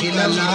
illallah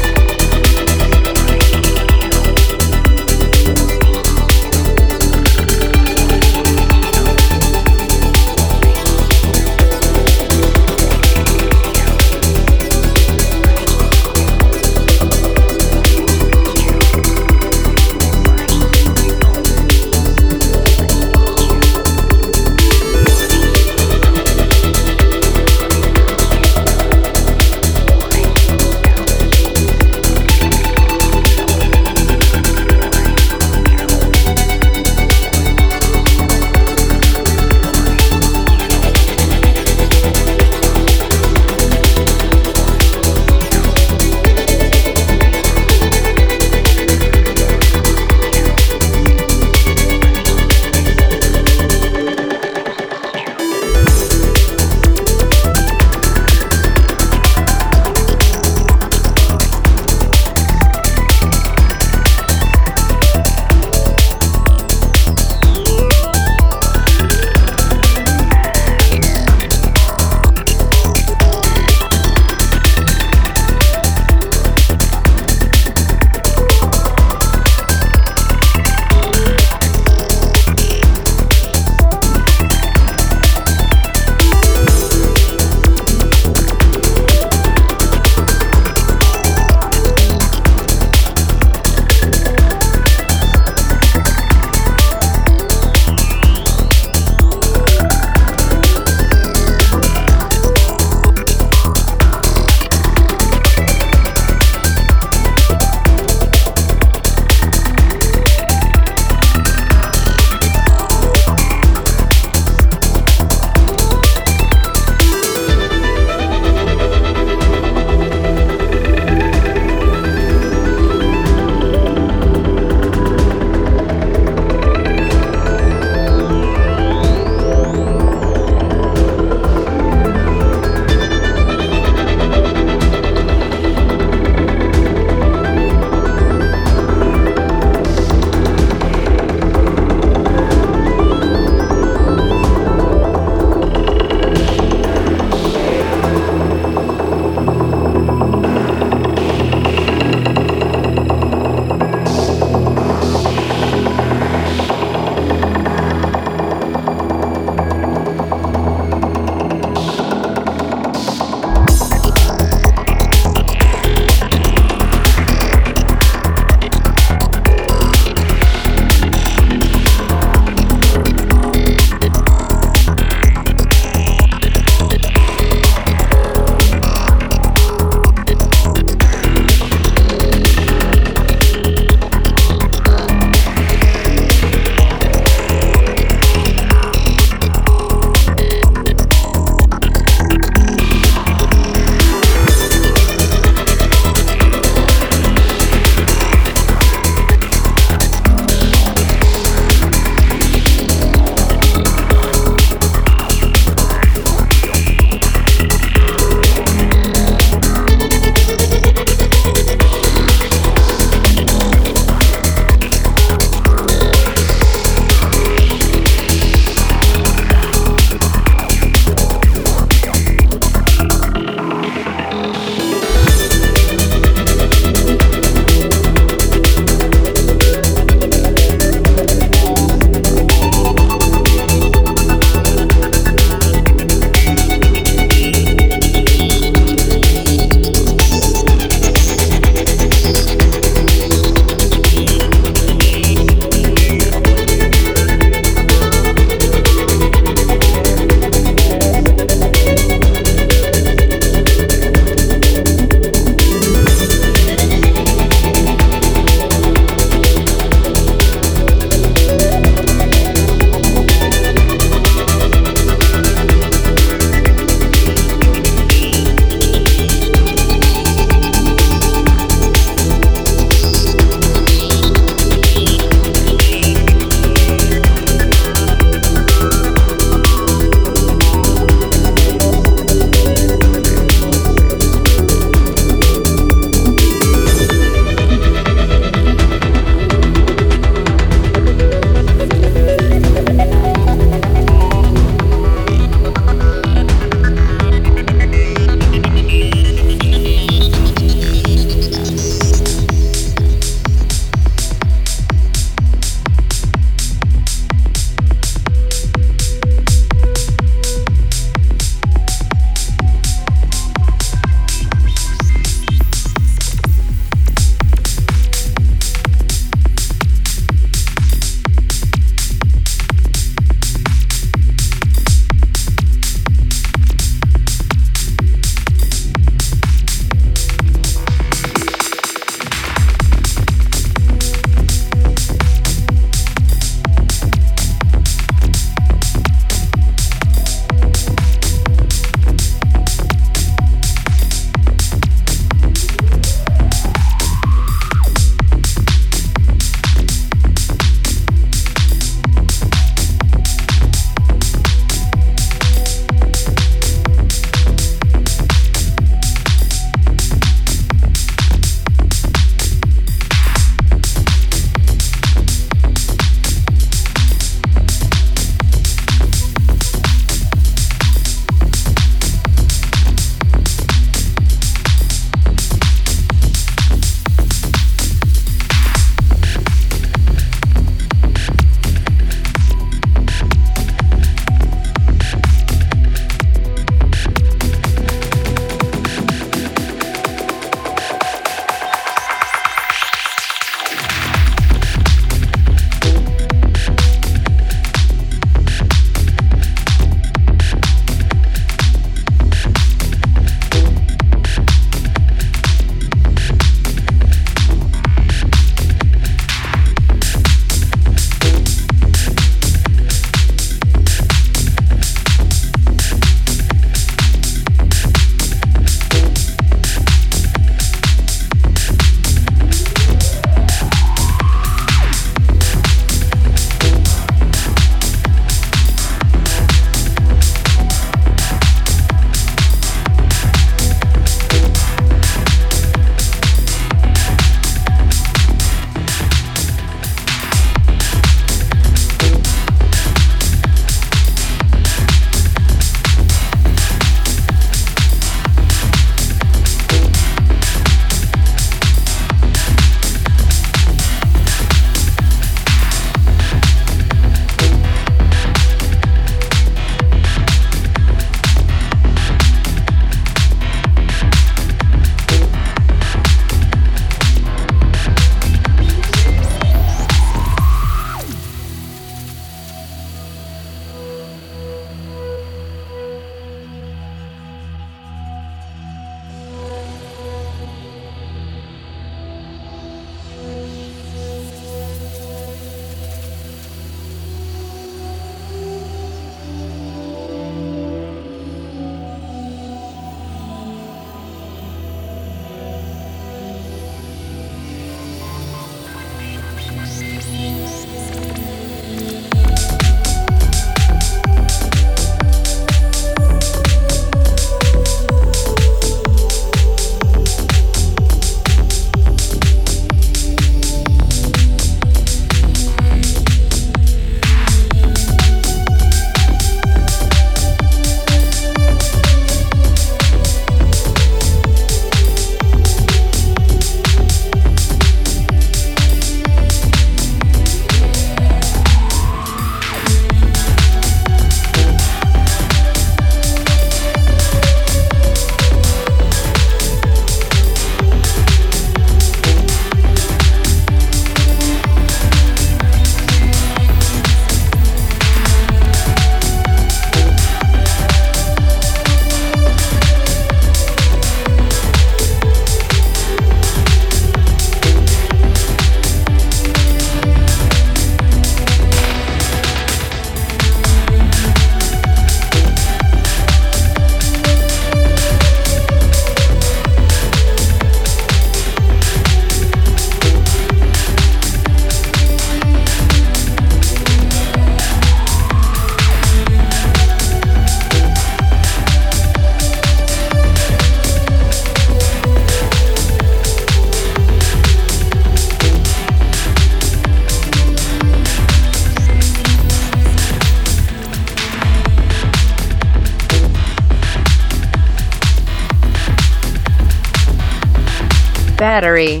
Battery.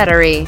Battery,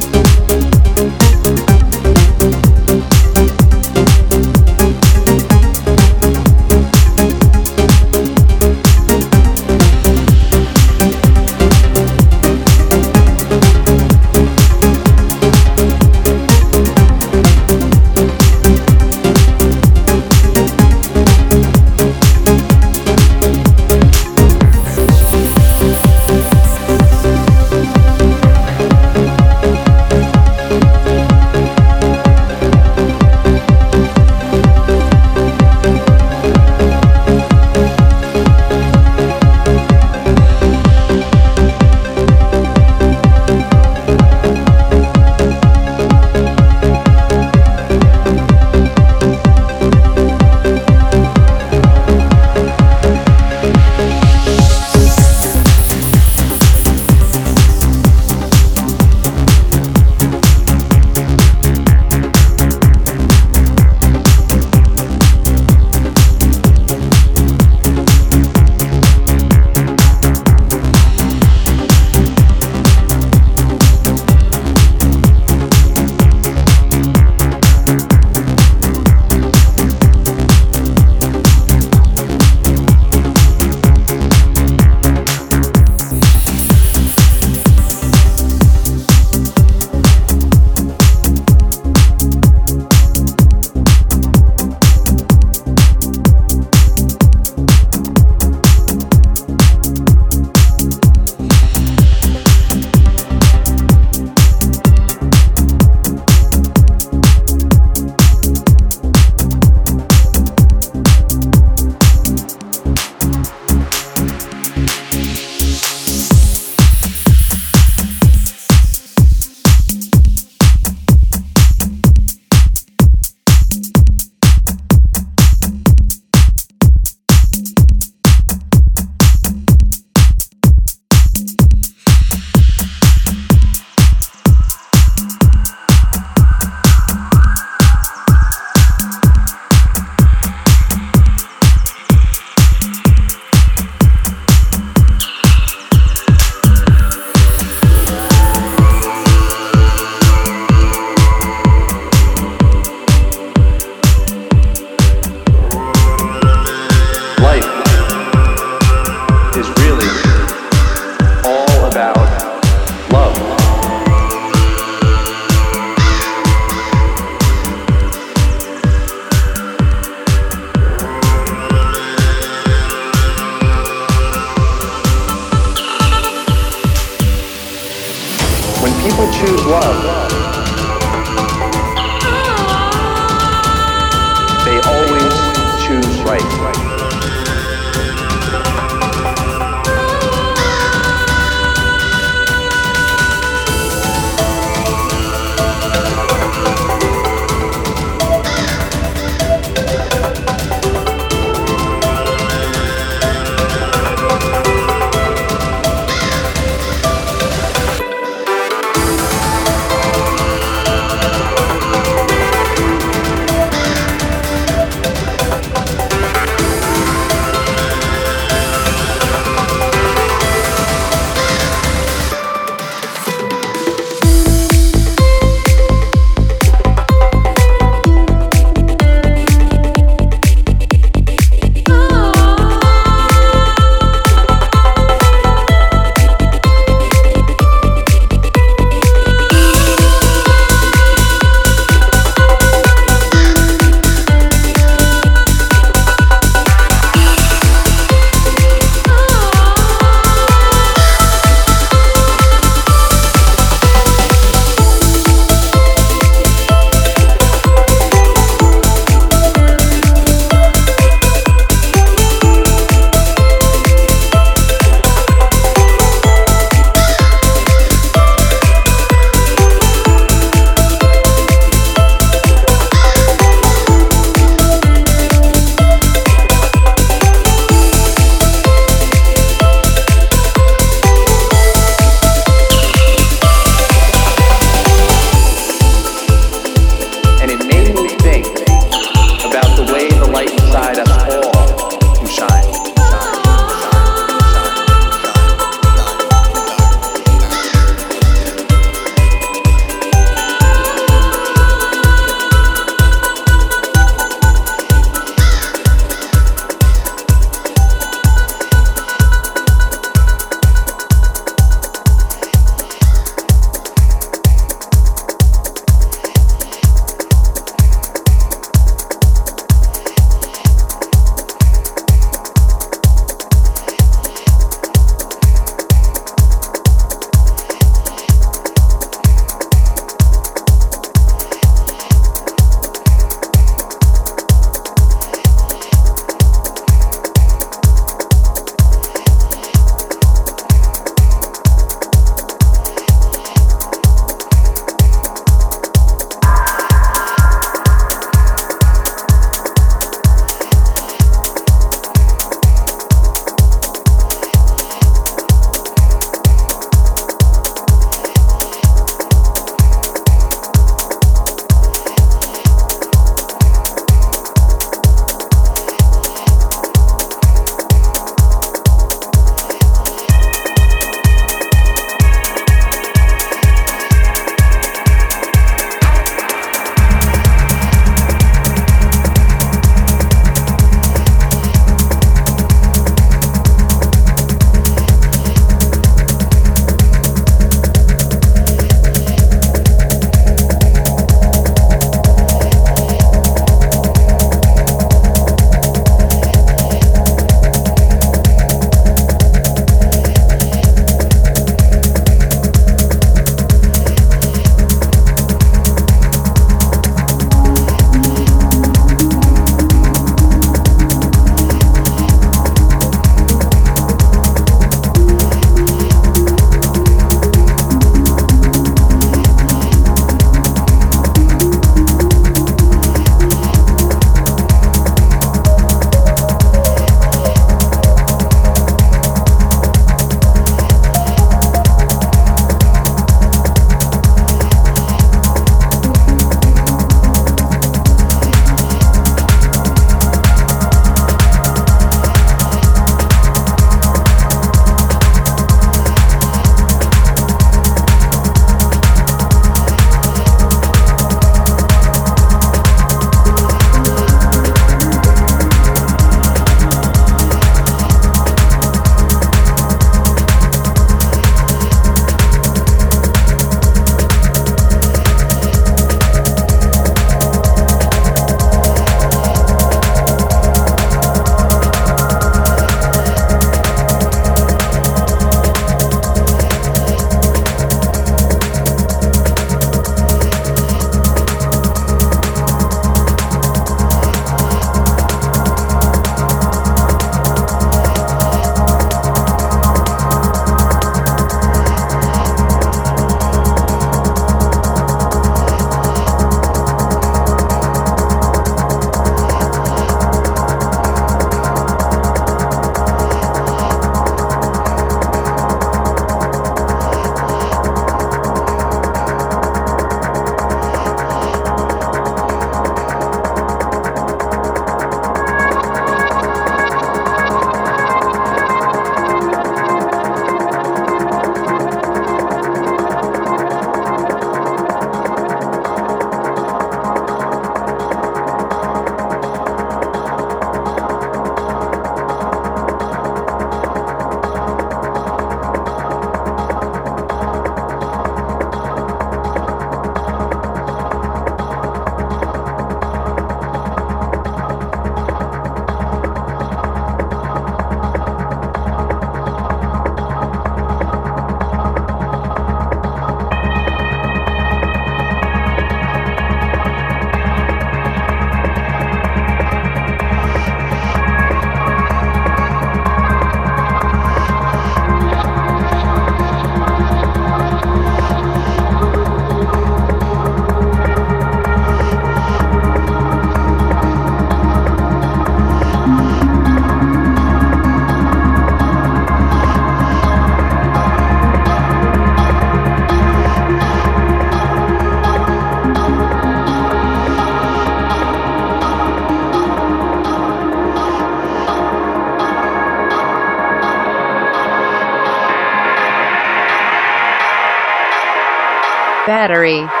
Battery.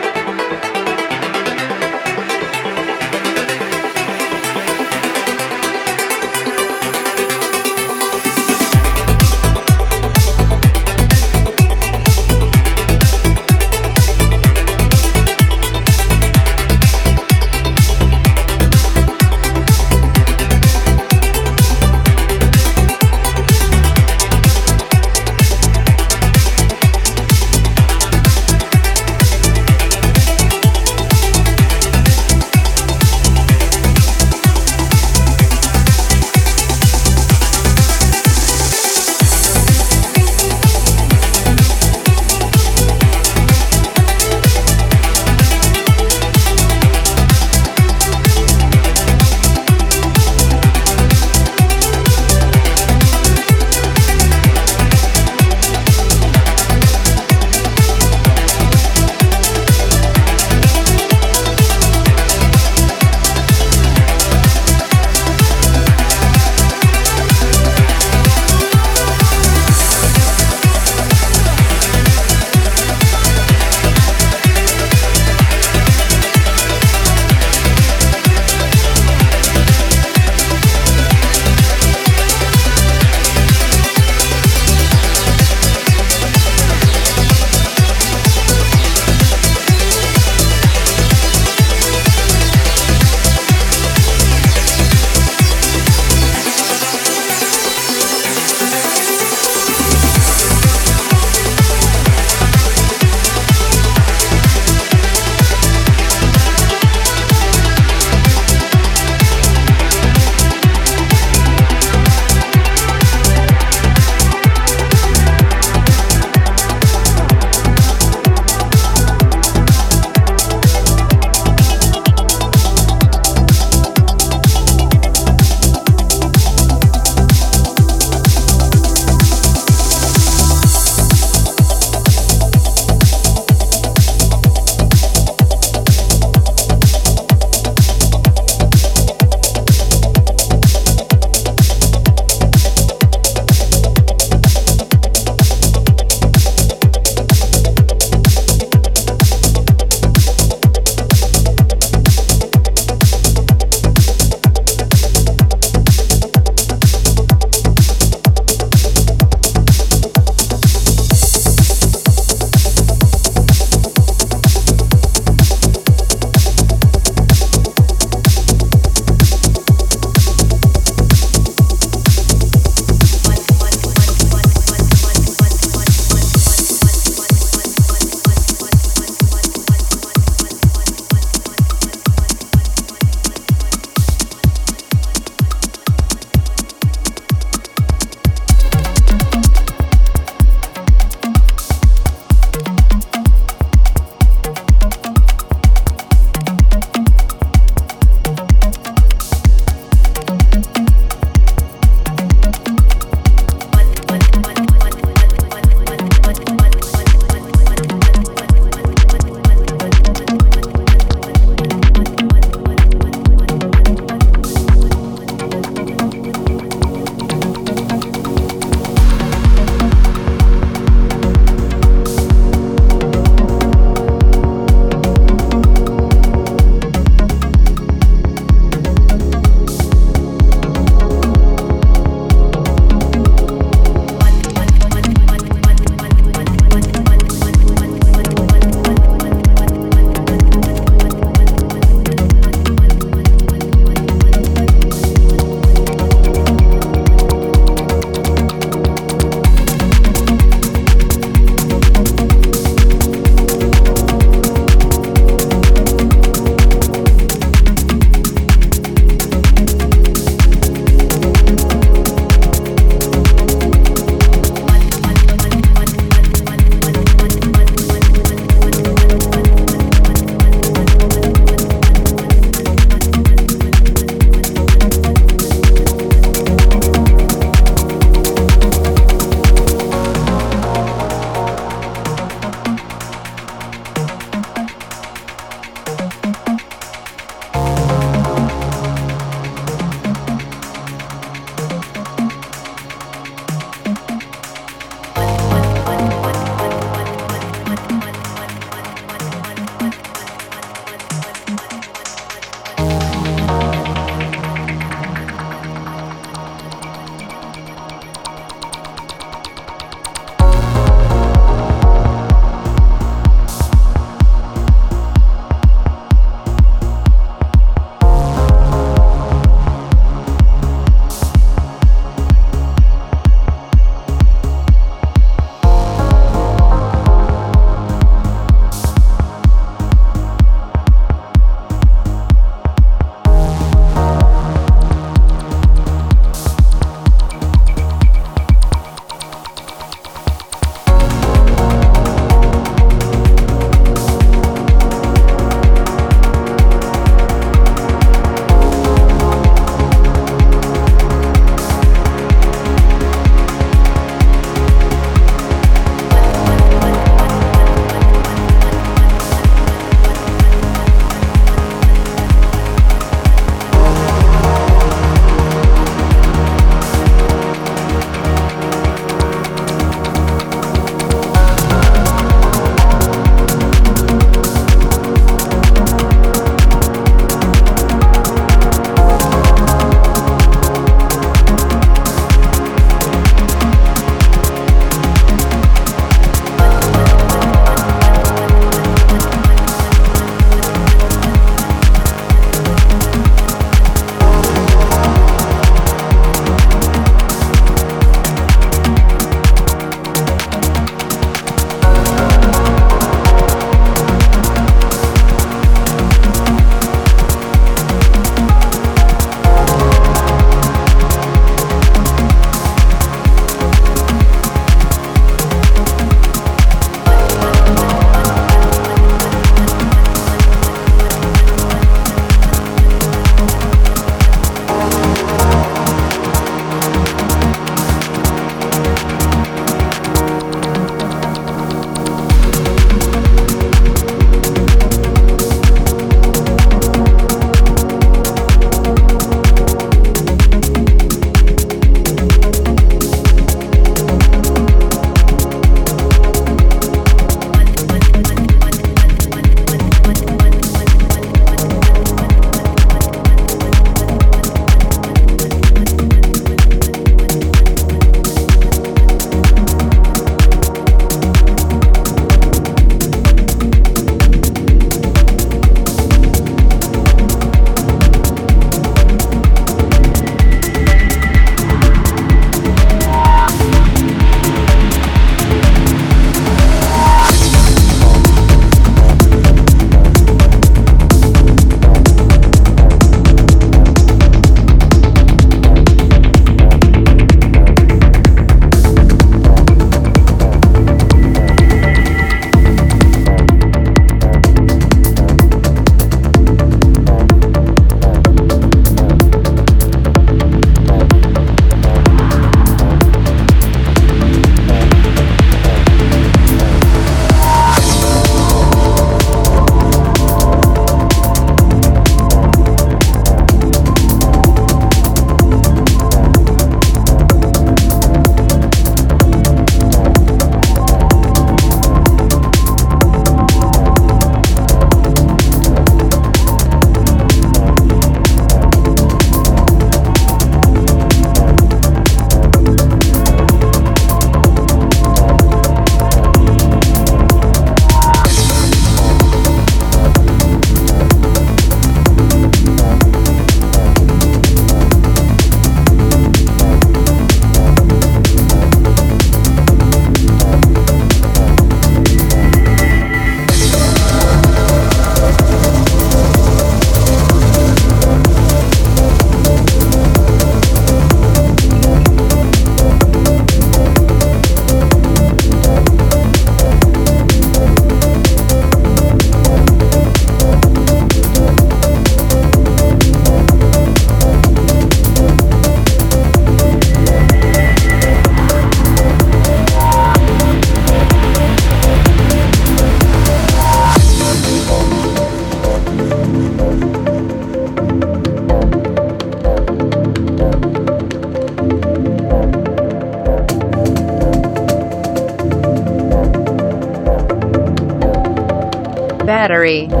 Battery,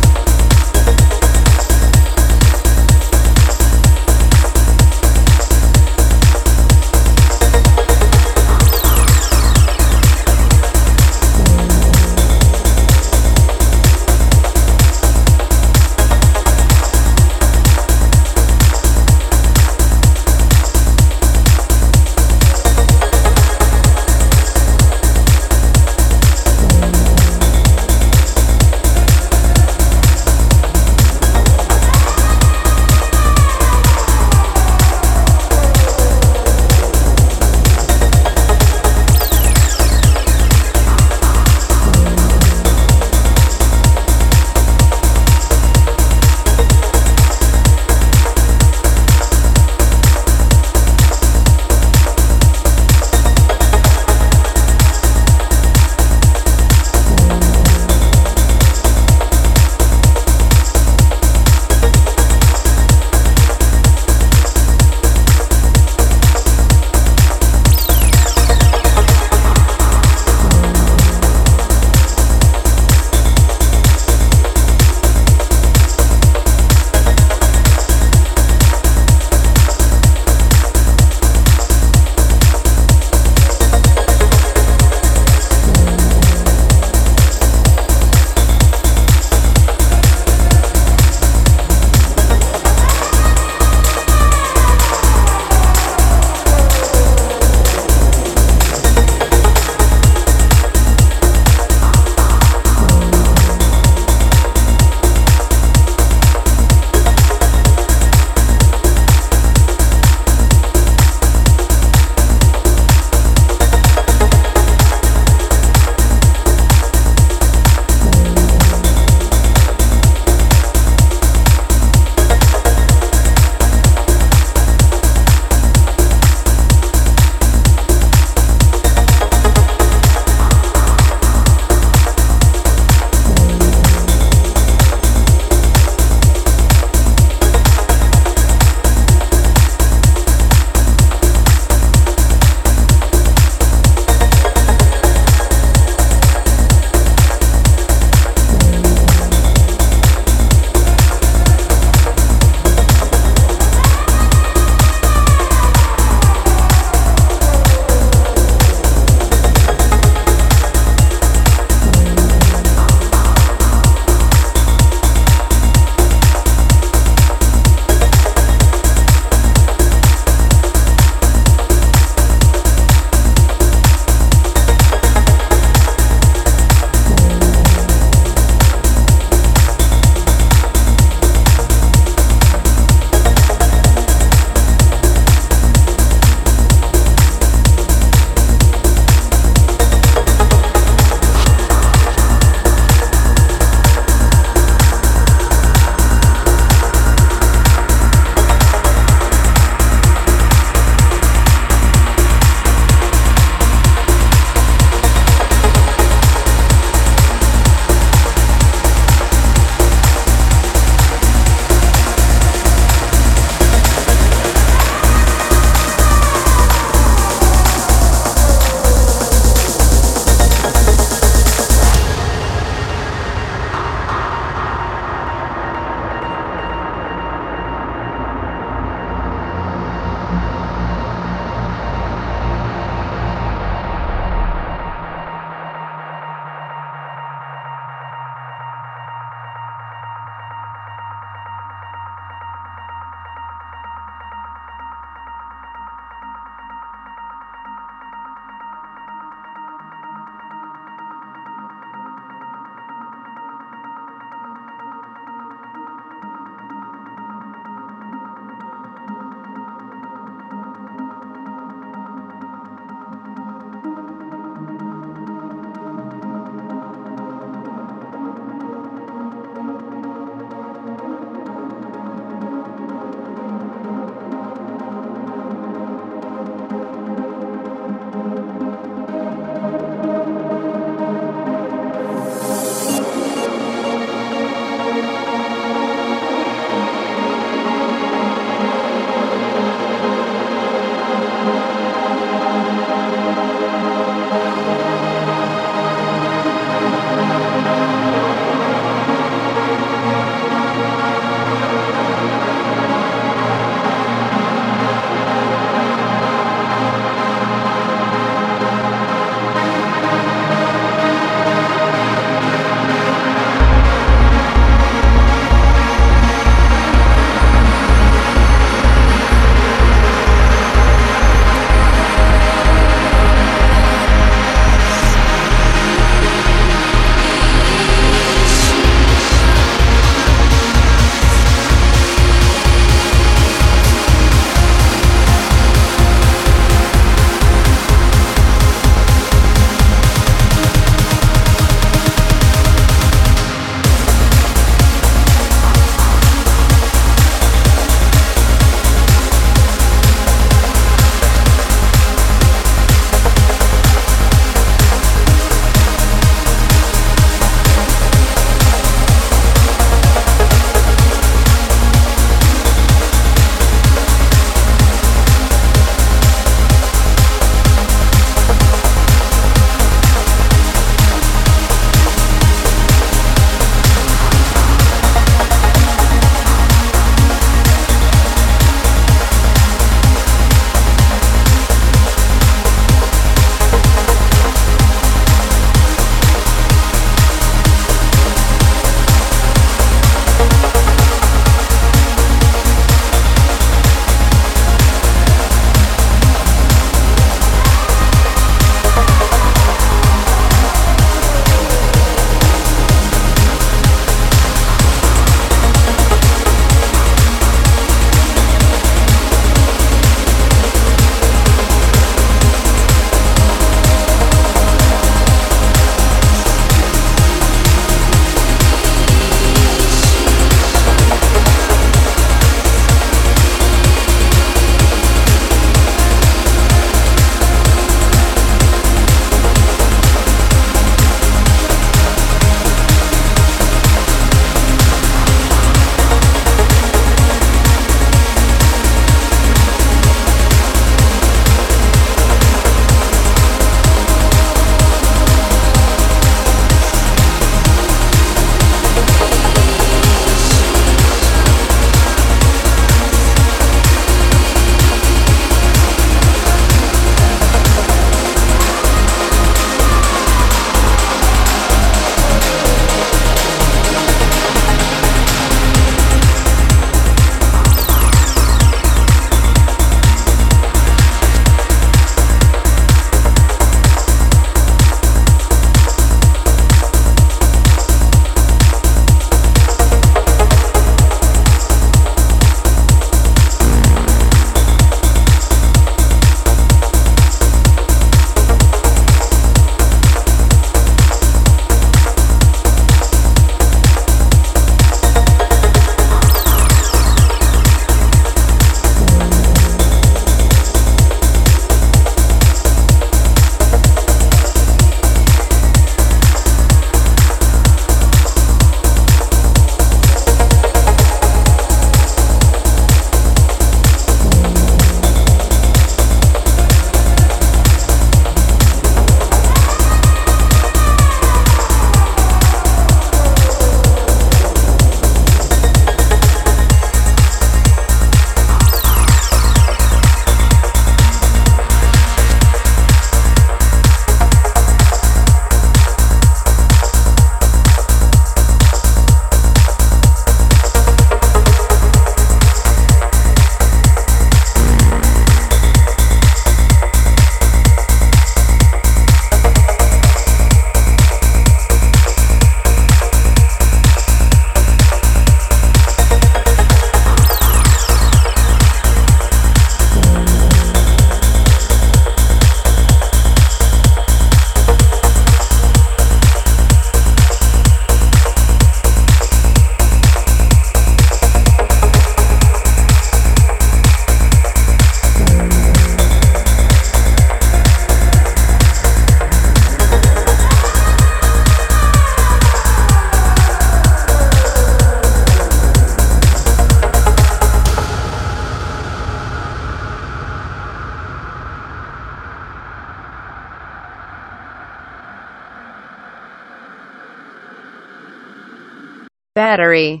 Battery.